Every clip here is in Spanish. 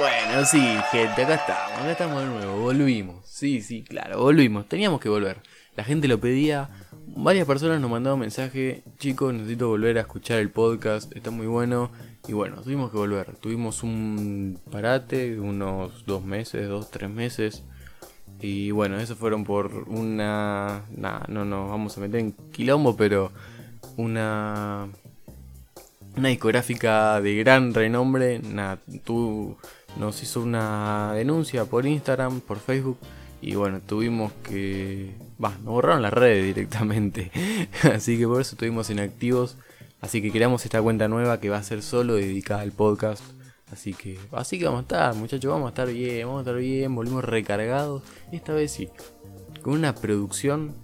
Bueno, sí, gente, acá estamos, acá estamos de nuevo, volvimos. Sí, sí, claro, volvimos, teníamos que volver. La gente lo pedía, varias personas nos mandaron mensaje, chicos, necesito volver a escuchar el podcast, está muy bueno. Y bueno, tuvimos que volver, tuvimos un parate, unos dos meses, dos, tres meses. Y bueno, eso fueron por una... Nah, no nos vamos a meter en quilombo, pero una... Una discográfica de gran renombre, nah, tú nos hizo una denuncia por Instagram, por Facebook. Y bueno, tuvimos que... Va, nos borraron las redes directamente. Así que por eso estuvimos inactivos. Así que creamos esta cuenta nueva que va a ser solo dedicada al podcast. Así que así que vamos a estar, muchachos, vamos a estar bien, vamos a estar bien, volvimos recargados. Esta vez sí, con una producción,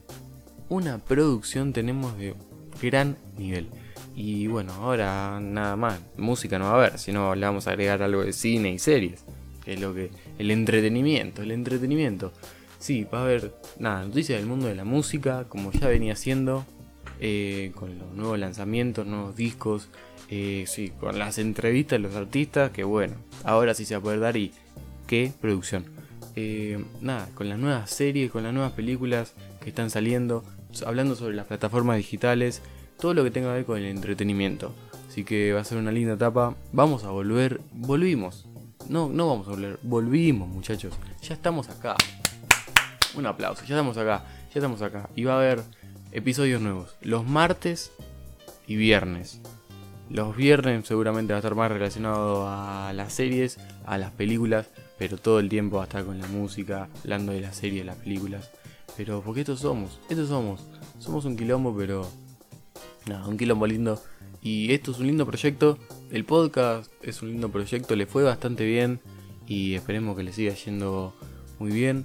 una producción tenemos de gran nivel. Y bueno, ahora nada más, música no va a haber, sino le vamos a agregar algo de cine y series. Que es lo que. El entretenimiento, el entretenimiento. Sí, va a haber nada, noticias del mundo de la música, como ya venía haciendo, eh, con los nuevos lanzamientos, nuevos discos, eh, sí, con las entrevistas de los artistas, que bueno, ahora sí se va a poder dar y qué producción. Eh, nada, con las nuevas series, con las nuevas películas que están saliendo, hablando sobre las plataformas digitales, todo lo que tenga que ver con el entretenimiento. Así que va a ser una linda etapa. Vamos a volver, volvimos. No, no vamos a volver, volvimos muchachos. Ya estamos acá. Un aplauso, ya estamos acá, ya estamos acá. Y va a haber episodios nuevos, los martes y viernes. Los viernes seguramente va a estar más relacionado a las series, a las películas, pero todo el tiempo va a estar con la música, hablando de las series, las películas. Pero porque estos somos, estos somos. Somos un quilombo, pero... Nada, un quilombo lindo. Y esto es un lindo proyecto. El podcast es un lindo proyecto, le fue bastante bien. Y esperemos que le siga yendo muy bien.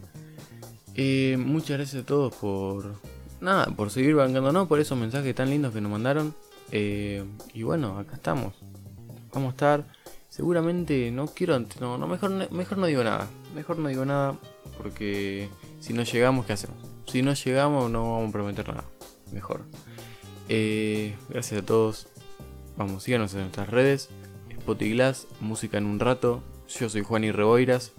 Eh, muchas gracias a todos por... Nada, por seguir bancándonos, por esos mensajes tan lindos que nos mandaron. Eh, y bueno, acá estamos. Vamos a estar. Seguramente no quiero. No, no mejor, mejor no digo nada. Mejor no digo nada. Porque si no llegamos, ¿qué hacemos? Si no llegamos, no vamos a prometer nada. Mejor. Eh, gracias a todos. Vamos, síganos en nuestras redes. Spotiglass, música en un rato. Yo soy Juan y Reboiras.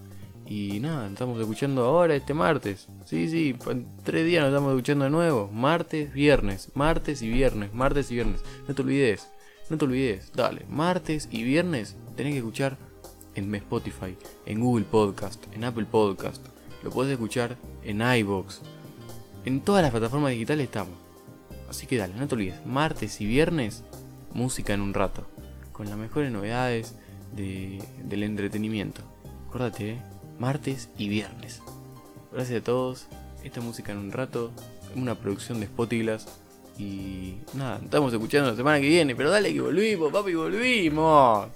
Y nada, estamos escuchando ahora este martes. Sí, sí, en tres días nos estamos escuchando de nuevo. Martes, viernes, martes y viernes, martes y viernes. No te olvides, no te olvides, dale. Martes y viernes tenés que escuchar en Spotify, en Google Podcast, en Apple Podcast. Lo podés escuchar en iBox. En todas las plataformas digitales estamos. Así que dale, no te olvides. Martes y viernes, música en un rato. Con las mejores novedades del entretenimiento. Acuérdate, ¿eh? martes y viernes. Gracias a todos. Esta música en un rato. Una producción de Spotiglas. Y nada, estamos escuchando la semana que viene. Pero dale que volvimos, papi, volvimos.